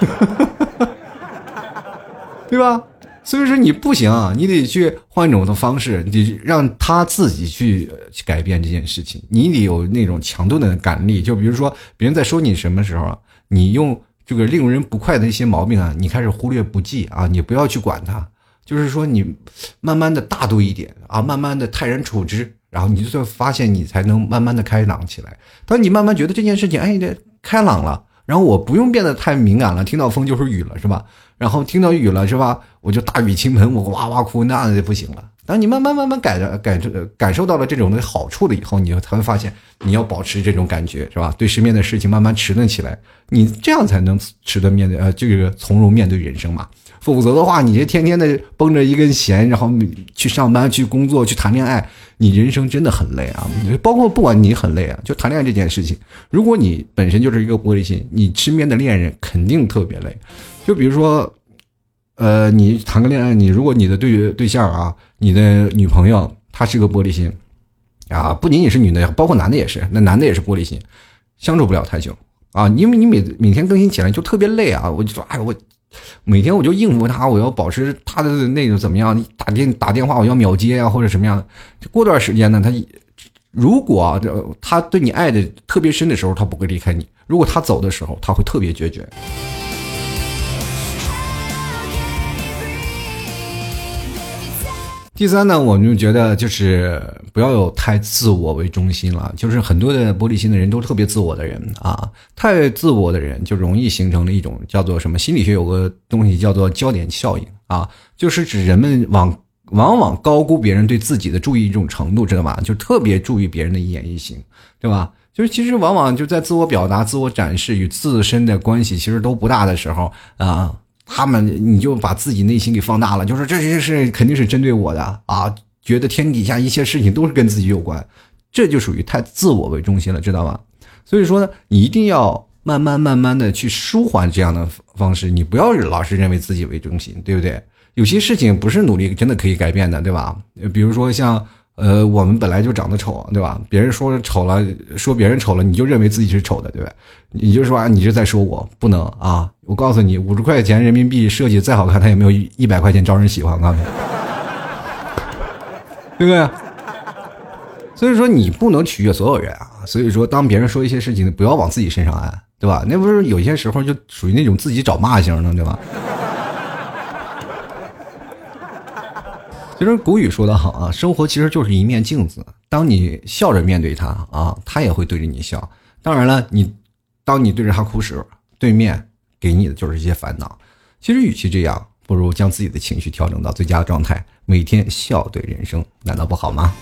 对吧？所以说你不行，你得去换一种的方式，你得让他自己去改变这件事情。你得有那种强度的感力。就比如说，别人在说你什么时候，你用。这个令人不快的一些毛病啊，你开始忽略不计啊，你不要去管它，就是说你慢慢的大度一点啊，慢慢的泰然处之，然后你就会发现你才能慢慢的开朗起来。当你慢慢觉得这件事情，哎，开朗了，然后我不用变得太敏感了，听到风就是雨了，是吧？然后听到雨了，是吧？我就大雨倾盆，我哇哇哭，那就不行了。当你慢慢慢慢改着感受感受到了这种的好处了以后，你才会发现你要保持这种感觉是吧？对身边的事情慢慢迟钝起来，你这样才能迟钝面对呃，这个从容面对人生嘛。否则的话，你这天天的绷着一根弦，然后去上班、去工作、去谈恋爱，你人生真的很累啊。包括不管你很累啊，就谈恋爱这件事情，如果你本身就是一个玻璃心，你身边的恋人肯定特别累。就比如说。呃，你谈个恋爱，你如果你的对对象啊，你的女朋友她是个玻璃心，啊，不仅仅是女的，包括男的也是，那男的也是玻璃心，相处不了太久啊，因为你每每天更新起来就特别累啊，我就说，哎，我每天我就应付他，我要保持他的那个怎么样，你打电打电话我要秒接啊，或者什么样的，过段时间呢，他如果他对你爱的特别深的时候，他不会离开你；如果他走的时候，他会特别决绝。第三呢，我们就觉得就是不要有太自我为中心了。就是很多的玻璃心的人都特别自我的人啊，太自我的人就容易形成了一种叫做什么？心理学有个东西叫做焦点效应啊，就是指人们往往往高估别人对自己的注意这种程度，知道吧？就特别注意别人的一言一行，对吧？就是其实往往就在自我表达、自我展示与自身的关系其实都不大的时候啊。他们，你就把自己内心给放大了，就是这些事肯定是针对我的啊，觉得天底下一切事情都是跟自己有关，这就属于太自我为中心了，知道吗？所以说呢，你一定要慢慢慢慢的去舒缓这样的方式，你不要老是认为自己为中心，对不对？有些事情不是努力真的可以改变的，对吧？比如说像呃，我们本来就长得丑，对吧？别人说丑了，说别人丑了，你就认为自己是丑的，对吧？你就说啊，你是在说我不能啊！我告诉你，五十块钱人民币设计再好看，它也没有一百块钱招人喜欢，我告诉你，对不对？所以说你不能取悦所有人啊！所以说，当别人说一些事情，不要往自己身上安，对吧？那不是有些时候就属于那种自己找骂型的，对吧？其实古语说的好啊，生活其实就是一面镜子。当你笑着面对它啊，它也会对着你笑。当然了，你当你对着他哭时，对面给你的就是一些烦恼。其实与其这样，不如将自己的情绪调整到最佳状态，每天笑对人生，难道不好吗？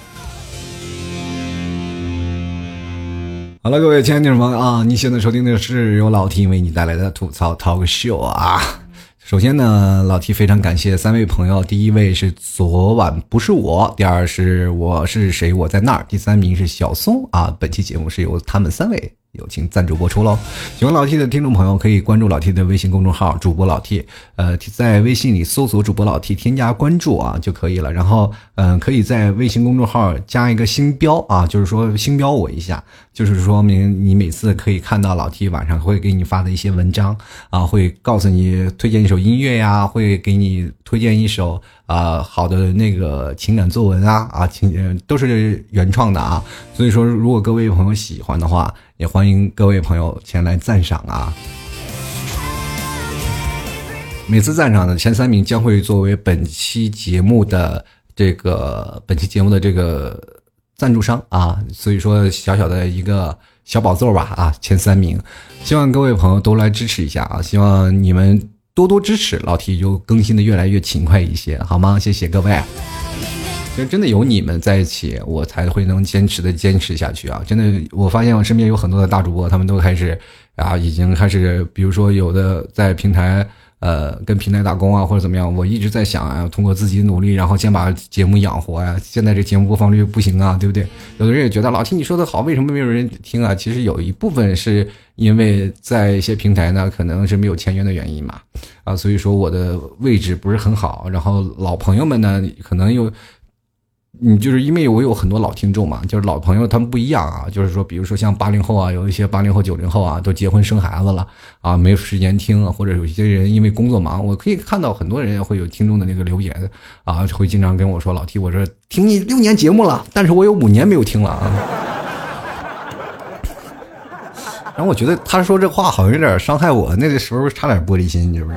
好了，各位亲爱的听众朋友啊，你现在收听的是由老 T 为你带来的吐槽 Talk Show 啊。首先呢，老 T 非常感谢三位朋友。第一位是昨晚不是我，第二是我是谁我在那儿，第三名是小松啊。本期节目是由他们三位。友情赞助播出喽！喜欢老 T 的听众朋友可以关注老 T 的微信公众号“主播老 T”，呃，在微信里搜索“主播老 T”，添加关注啊就可以了。然后，嗯，可以在微信公众号加一个星标啊，就是说星标我一下，就是说明你每次可以看到老 T 晚上会给你发的一些文章啊，会告诉你推荐一首音乐呀，会给你推荐一首啊好的那个情感作文啊啊情都是原创的啊。所以说，如果各位朋友喜欢的话。也欢迎各位朋友前来赞赏啊！每次赞赏的前三名将会作为本期节目的这个本期节目的这个赞助商啊，所以说小小的一个小宝座吧啊，前三名，希望各位朋友都来支持一下啊！希望你们多多支持老 T，就更新的越来越勤快一些，好吗？谢谢各位。其实真的有你们在一起，我才会能坚持的坚持下去啊！真的，我发现我身边有很多的大主播，他们都开始啊，已经开始，比如说有的在平台，呃，跟平台打工啊，或者怎么样。我一直在想啊，通过自己努力，然后先把节目养活呀。现在这节目播放率不行啊，对不对？有的人也觉得老听你说的好，为什么没有人听啊？其实有一部分是因为在一些平台呢，可能是没有签约的原因嘛，啊，所以说我的位置不是很好。然后老朋友们呢，可能又。你就是因为我有很多老听众嘛，就是老朋友，他们不一样啊。就是说，比如说像八零后啊，有一些八零后、九零后啊，都结婚生孩子了啊，没有时间听啊，或者有些人因为工作忙，我可以看到很多人会有听众的那个留言啊，会经常跟我说：“老 T，我说听你六年节目了，但是我有五年没有听了啊。”然后我觉得他说这话好像有点伤害我，那个时候差点玻璃心，你知不是？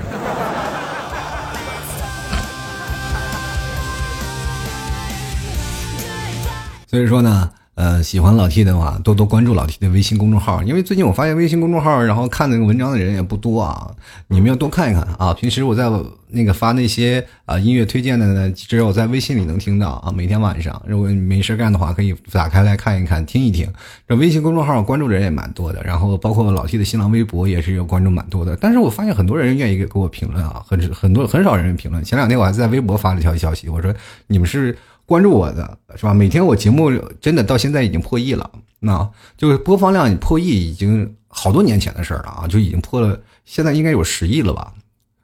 所以说呢，呃，喜欢老 T 的话，多多关注老 T 的微信公众号。因为最近我发现微信公众号，然后看那个文章的人也不多啊。你们要多看一看啊。平时我在那个发那些啊音乐推荐的呢，只有在微信里能听到啊。每天晚上，如果没事干的话，可以打开来看一看，听一听。这微信公众号关注人也蛮多的，然后包括老 T 的新浪微博也是有关注蛮多的。但是我发现很多人愿意给给我评论啊，很很多很少人评论。前两天我还在微博发了一条消息，我说你们是。关注我的是吧？每天我节目真的到现在已经破亿了，那就是播放量破亿已经好多年前的事了啊，就已经破了，现在应该有十亿了吧？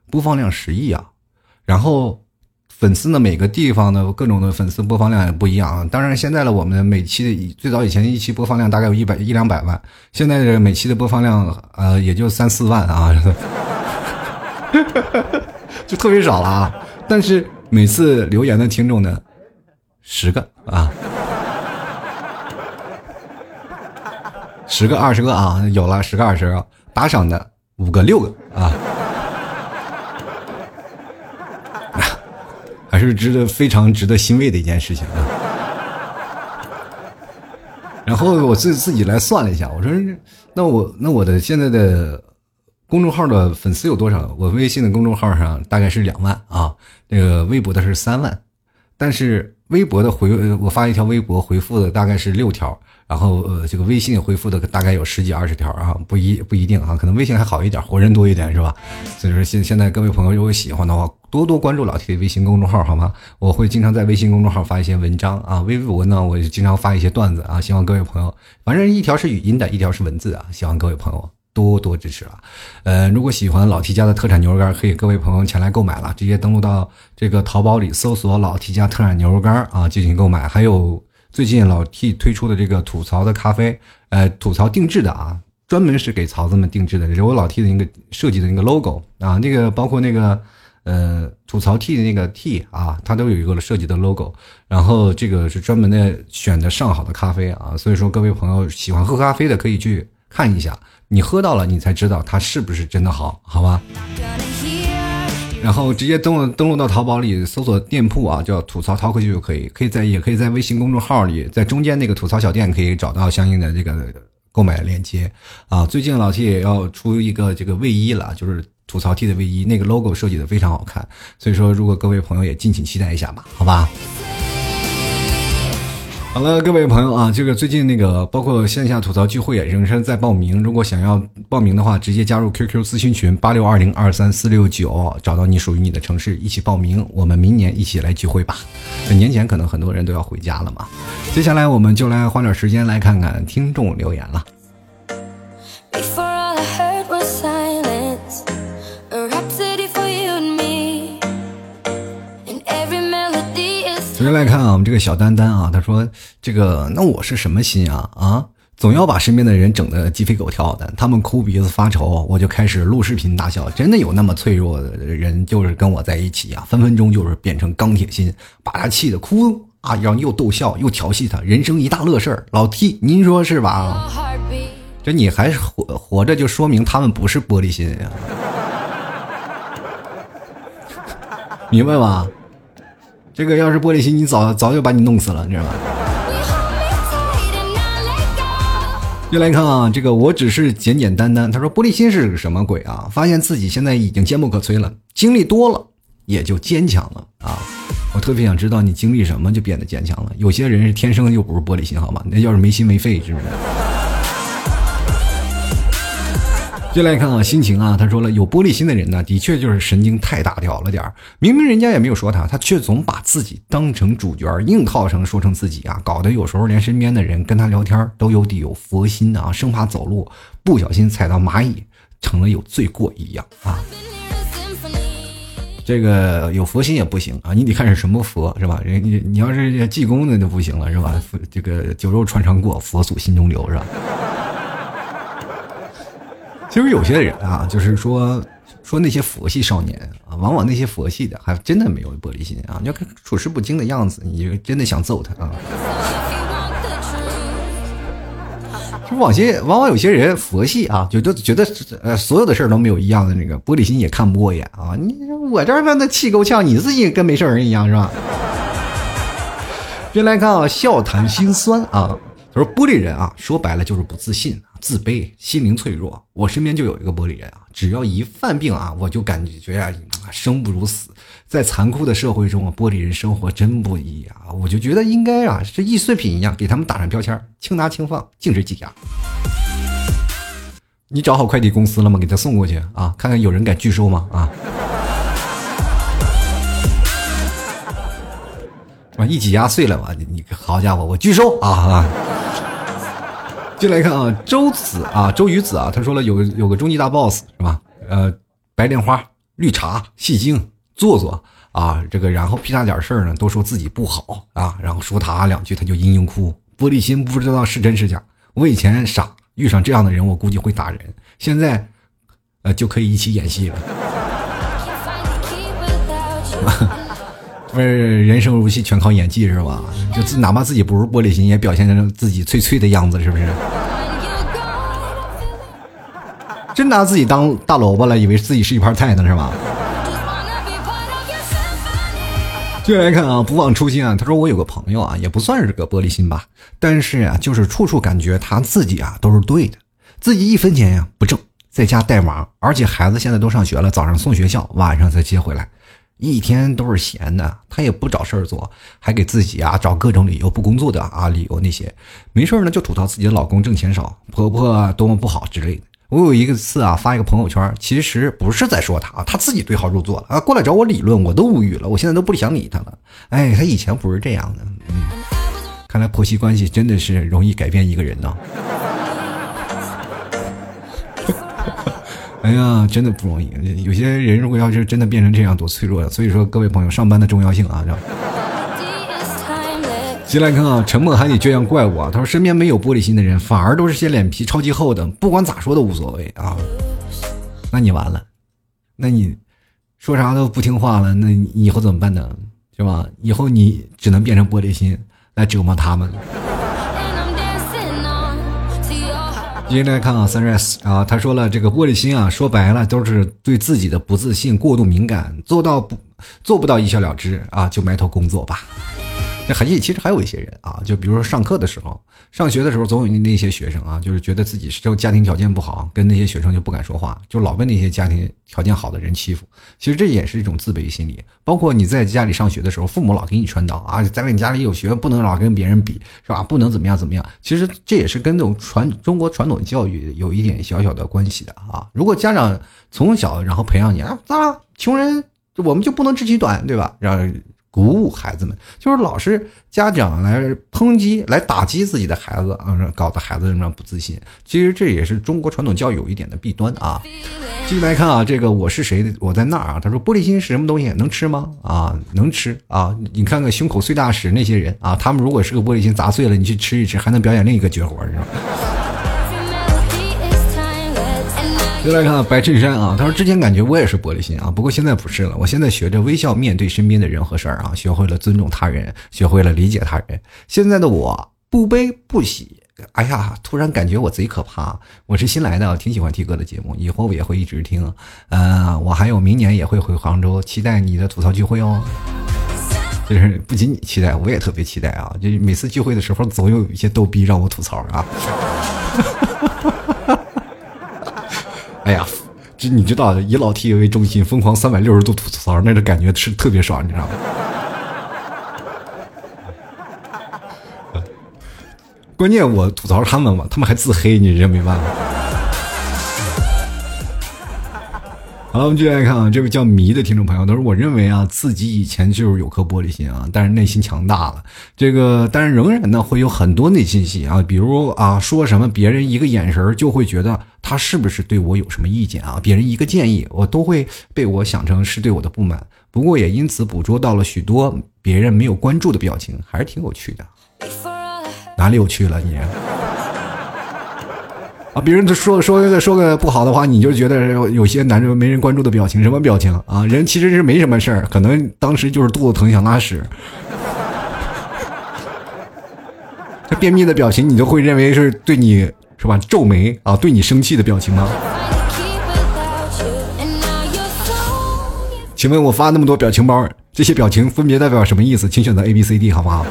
播放量十亿啊！然后粉丝呢，每个地方的各种的粉丝播放量也不一样啊。当然，现在的我们每期的最早以前一期播放量大概有一百一两百万，现在的每期的播放量呃也就三四万啊，就特别少了啊。但是每次留言的听众呢？十个啊，十个二十个啊，有了十个二十个打赏的五个六个啊，还是值得非常值得欣慰的一件事情啊。然后我自自己来算了一下，我说那我那我的现在的公众号的粉丝有多少？我微信的公众号上大概是两万啊，那个微博的是三万，但是。微博的回，我发一条微博回复的大概是六条，然后呃，这个微信回复的大概有十几二十条啊，不一不一定啊，可能微信还好一点，活人多一点是吧？所以说现现在各位朋友如果喜欢的话，多多关注老 T 的微信公众号好吗？我会经常在微信公众号发一些文章啊，微博呢我就经常发一些段子啊，希望各位朋友，反正一条是语音的，一条是文字啊，希望各位朋友多多支持啊！呃，如果喜欢老 T 家的特产牛肉干，可以各位朋友前来购买了，直接登录到这个淘宝里搜索“老 T 家特产牛肉干”啊进行购买。还有最近老 T 推出的这个吐槽的咖啡，呃，吐槽定制的啊，专门是给槽子们定制的，是我老 T 的那个设计的那个 logo 啊，那个包括那个呃吐槽 T 的那个 T 啊，它都有一个设计的 logo。然后这个是专门的选的上好的咖啡啊，所以说各位朋友喜欢喝咖啡的可以去看一下。你喝到了，你才知道它是不是真的好，好吧？然后直接登录登录到淘宝里搜索店铺啊，叫吐槽淘客就可以，可以在也可以在微信公众号里，在中间那个吐槽小店可以找到相应的这个购买链接啊。最近老 T 也要出一个这个卫衣了，就是吐槽 T 的卫衣，那个 logo 设计的非常好看，所以说如果各位朋友也敬请期待一下吧，好吧？好了，各位朋友啊，这个最近那个包括线下吐槽聚会也仍然在报名。如果想要报名的话，直接加入 QQ 咨询群八六二零二三四六九，找到你属于你的城市，一起报名。我们明年一起来聚会吧。年前可能很多人都要回家了嘛。接下来我们就来花点时间来看看听众留言了。首先来看啊，我们这个小丹丹啊，他说：“这个那我是什么心啊啊，总要把身边的人整的鸡飞狗跳的，他们哭鼻子发愁，我就开始录视频大笑。真的有那么脆弱的人，就是跟我在一起啊，分分钟就是变成钢铁心，把他气的哭啊，然后又逗笑又调戏他，人生一大乐事儿。老 T，您说是吧？这你还活活着，就说明他们不是玻璃心呀，明白吧？”这个要是玻璃心，你早早就把你弄死了，你知道吗？又来看啊，这个我只是简简单单。他说玻璃心是个什么鬼啊？发现自己现在已经坚不可摧了，经历多了也就坚强了啊！我特别想知道你经历什么就变得坚强了。有些人是天生就不是玻璃心，好吗？那要是没心没肺，是不是？接来看啊，心情啊，他说了，有玻璃心的人呢，的确就是神经太大条了点儿。明明人家也没有说他，他却总把自己当成主角，硬套成说成自己啊，搞得有时候连身边的人跟他聊天都有底有佛心啊，生怕走路不小心踩到蚂蚁，成了有罪过一样啊。这个有佛心也不行啊，你得看是什么佛是吧？人你你要是济公的就不行了是吧？这个酒肉穿肠过，佛祖心中留是吧？其实有些人啊，就是说说那些佛系少年啊，往往那些佛系的还真的没有玻璃心啊。你要看处事不惊的样子，你就真的想揍他啊。就往些往往有些人佛系啊，就都觉得呃所有的事儿都没有一样的那个玻璃心也看不过眼啊。你我这儿让他气够呛，你自己跟没事人一样是吧？别来看啊，笑谈心酸啊。他说玻璃人啊，说白了就是不自信。自卑，心灵脆弱。我身边就有一个玻璃人啊，只要一犯病啊，我就感觉啊，生不如死。在残酷的社会中啊，玻璃人生活真不易啊。我就觉得应该啊，是易碎品一样，给他们打上标签，轻拿轻放，禁止挤压。你找好快递公司了吗？给他送过去啊，看看有人敢拒收吗？啊，啊，一挤压碎了吧？你你好家伙，我拒收啊啊！进来看啊，周子啊，周瑜子啊，他说了有有个终极大 boss 是吧？呃，白莲花、绿茶、戏精、做作啊，这个然后屁大点事儿呢，都说自己不好啊，然后说他两句他就嘤嘤哭，玻璃心不知道是真是假。我以前傻，遇上这样的人我估计会打人，现在呃就可以一起演戏了。不是人生如戏，全靠演技是吧？就自哪怕自己不是玻璃心，也表现成自己脆脆的样子，是不是？真拿自己当大萝卜了，以为自己是一盘菜呢，是吧？接下来看啊，不忘初心啊，他说我有个朋友啊，也不算是个玻璃心吧，但是啊，就是处处感觉他自己啊都是对的，自己一分钱呀不挣，在家带娃，而且孩子现在都上学了，早上送学校，晚上再接回来。一天都是闲的，他也不找事儿做，还给自己啊找各种理由不工作的啊理由那些，没事呢就吐槽自己的老公挣钱少，婆婆多么不好之类的。我有一个次啊发一个朋友圈，其实不是在说他，他自己对号入座了啊，过来找我理论，我都无语了，我现在都不想理他了。哎，他以前不是这样的，嗯，看来婆媳关系真的是容易改变一个人呢。哎呀，真的不容易。有些人如果要是真的变成这样，多脆弱呀！所以说，各位朋友，上班的重要性啊，进来看啊，沉默还得倔强怪物啊。他说，身边没有玻璃心的人，反而都是些脸皮超级厚的，不管咋说都无所谓啊。那你完了，那你说啥都不听话了，那以后怎么办呢？是吧？以后你只能变成玻璃心来折磨他们。接下来看啊，Sunrise 啊，他说了，这个玻璃心啊，说白了都是对自己的不自信过度敏感，做到不做不到一笑了之啊，就埋头工作吧。这还其实还有一些人啊，就比如说上课的时候，上学的时候，总有那些学生啊，就是觉得自己是家庭条件不好，跟那些学生就不敢说话，就老被那些家庭条件好的人欺负。其实这也是一种自卑心理。包括你在家里上学的时候，父母老给你传导啊，在你家里有学，不能老跟别人比，是吧？不能怎么样怎么样。其实这也是跟这种传中国传统教育有一点小小的关系的啊。如果家长从小然后培养你啊，咋了？穷人我们就不能志气短，对吧？让。鼓舞孩子们，就是老是家长来抨击、来打击自己的孩子啊，搞得孩子那不自信。其实这也是中国传统教育有一点的弊端啊。继续来看啊，这个我是谁？我在那儿啊。他说：“玻璃心是什么东西？能吃吗？啊，能吃啊。你看看胸口碎大石那些人啊，他们如果是个玻璃心砸碎了，你去吃一吃，还能表演另一个绝活，是吧？”再来看白衬衫啊，他说之前感觉我也是玻璃心啊，不过现在不是了。我现在学着微笑面对身边的人和事儿啊，学会了尊重他人，学会了理解他人。现在的我不悲不喜。哎呀，突然感觉我贼可怕。我是新来的，挺喜欢 T 哥的节目，以后也会一直听。嗯，我还有明年也会回杭州，期待你的吐槽聚会哦。就是不仅你期待，我也特别期待啊！就每次聚会的时候，总有一些逗逼让我吐槽啊。哎呀，这你知道，以老 T 为中心，疯狂三百六十度吐槽，那种感觉是特别爽，你知道吗？关键我吐槽他们嘛，他们还自黑，你这没办法。好了，我们继续来看啊，这位叫迷的听众朋友，他说：“我认为啊，自己以前就是有颗玻璃心啊，但是内心强大了。这个，但是仍然呢，会有很多内心戏啊，比如啊，说什么别人一个眼神就会觉得他是不是对我有什么意见啊？别人一个建议，我都会被我想成是对我的不满。不过也因此捕捉到了许多别人没有关注的表情，还是挺有趣的。哪里有趣了你？”啊，别人说说个说个不好的话，你就觉得有些男人没人关注的表情，什么表情啊？人其实是没什么事儿，可能当时就是肚子疼想拉屎。这便秘的表情，你就会认为是对你是吧？皱眉啊，对你生气的表情吗？请问我发那么多表情包，这些表情分别代表什么意思？请选择 A、B、C、D，好不好？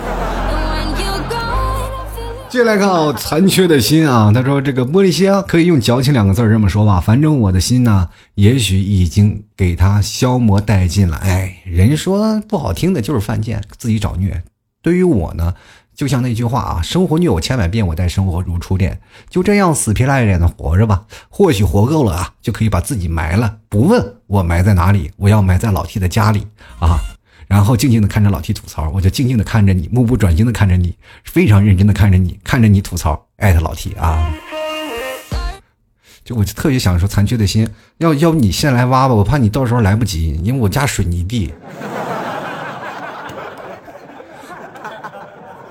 接下来看啊，残缺的心啊，他说这个玻璃心可以用矫情两个字这么说吧，反正我的心呢，也许已经给他消磨殆尽了。哎，人说不好听的就是犯贱，自己找虐。对于我呢，就像那句话啊，生活虐我千百遍，我待生活如初恋。就这样死皮赖脸的活着吧，或许活够了啊，就可以把自己埋了。不问我埋在哪里，我要埋在老 T 的家里啊。然后静静的看着老 T 吐槽，我就静静的看着你，目不转睛的看着你，非常认真的看着你，看着你吐槽，艾特老 T 啊！就我就特别想说，残缺的心，要要不你先来挖吧，我怕你到时候来不及，因为我家水泥地。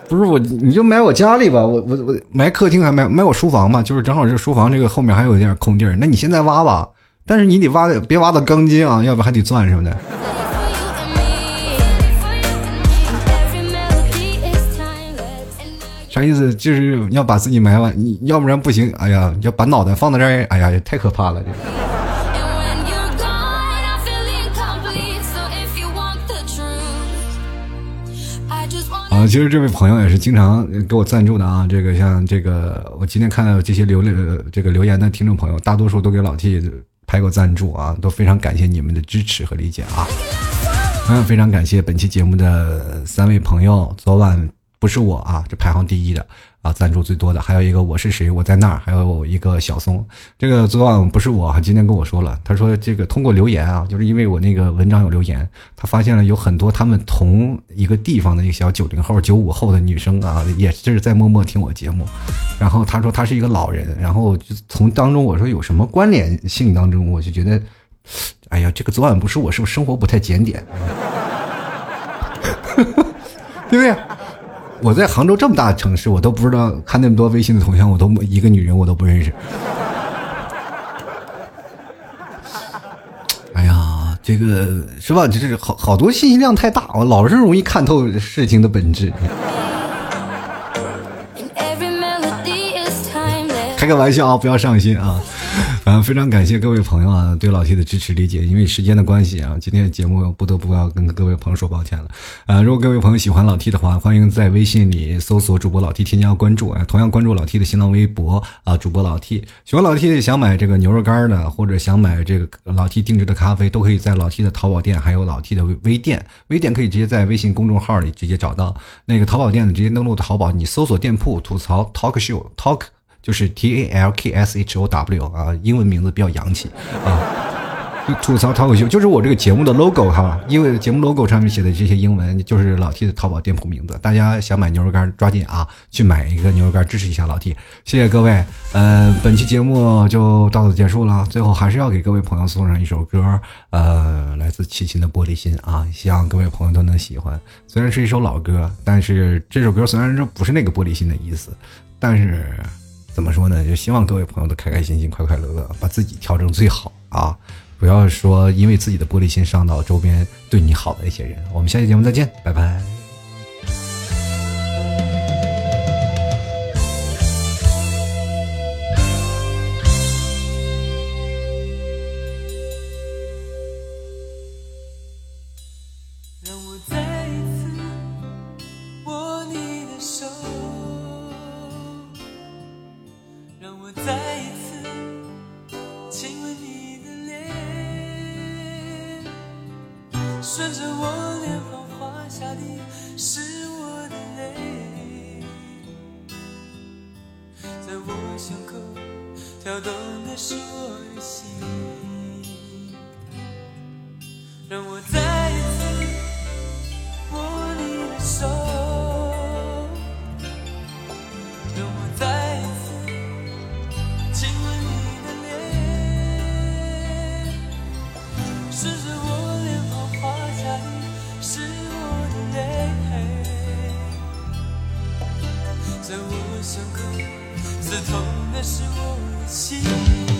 不是我，你就埋我家里吧，我我我埋客厅还埋埋我书房吧，就是正好这书房这个后面还有一点空地儿，那你现在挖吧，但是你得挖的别挖到钢筋啊，要不还得钻什么的。啥意思？就是要把自己埋完，你要不然不行。哎呀，要把脑袋放在这儿，哎呀，也太可怕了！这。啊，其实这位朋友也是经常给我赞助的啊。这个像这个，我今天看到这些留这个留言的听众朋友，大多数都给老 T 拍过赞助啊，都非常感谢你们的支持和理解啊。嗯，非常感谢本期节目的三位朋友，昨晚。不是我啊，这排行第一的啊赞助最多的，还有一个我是谁我在那儿，还有一个小松。这个昨晚不是我，今天跟我说了，他说这个通过留言啊，就是因为我那个文章有留言，他发现了有很多他们同一个地方的一个小九零后、九五后的女生啊，也是在默默听我节目。然后他说他是一个老人，然后就从当中我说有什么关联性当中，我就觉得，哎呀，这个昨晚不是我，是不是生活不太检点？对不对？我在杭州这么大的城市，我都不知道看那么多微信的头像，我都一个女人我都不认识。哎呀，这个是吧？就是好好多信息量太大，我老是容易看透事情的本质。开个玩笑啊，不要上心啊。啊，非常感谢各位朋友啊对老 T 的支持理解。因为时间的关系啊，今天的节目不得不要跟各位朋友说抱歉了。啊，如果各位朋友喜欢老 T 的话，欢迎在微信里搜索主播老 T 添加关注啊。同样关注老 T 的新浪微博啊，主播老 T。喜欢老 T 的想买这个牛肉干的，或者想买这个老 T 定制的咖啡，都可以在老 T 的淘宝店，还有老 T 的微店。微店可以直接在微信公众号里直接找到。那个淘宝店呢，直接登录淘宝，你搜索店铺吐槽 Talk Show Talk。就是 T A L K S H O W 啊，英文名字比较洋气啊。吐槽淘口秀就是我这个节目的 logo 哈，因为节目 logo 上面写的这些英文就是老 T 的淘宝店铺名字。大家想买牛肉干，抓紧啊，去买一个牛肉干支持一下老 T。谢谢各位，呃，本期节目就到此结束了。最后还是要给各位朋友送上一首歌，呃，来自齐秦的《玻璃心》啊，希望各位朋友都能喜欢。虽然是一首老歌，但是这首歌虽然说不是那个玻璃心的意思，但是。怎么说呢？就希望各位朋友都开开心心、快快乐乐，把自己调整最好啊！不要说因为自己的玻璃心伤到周边对你好的一些人。我们下期节目再见，拜拜。痛的是我的心。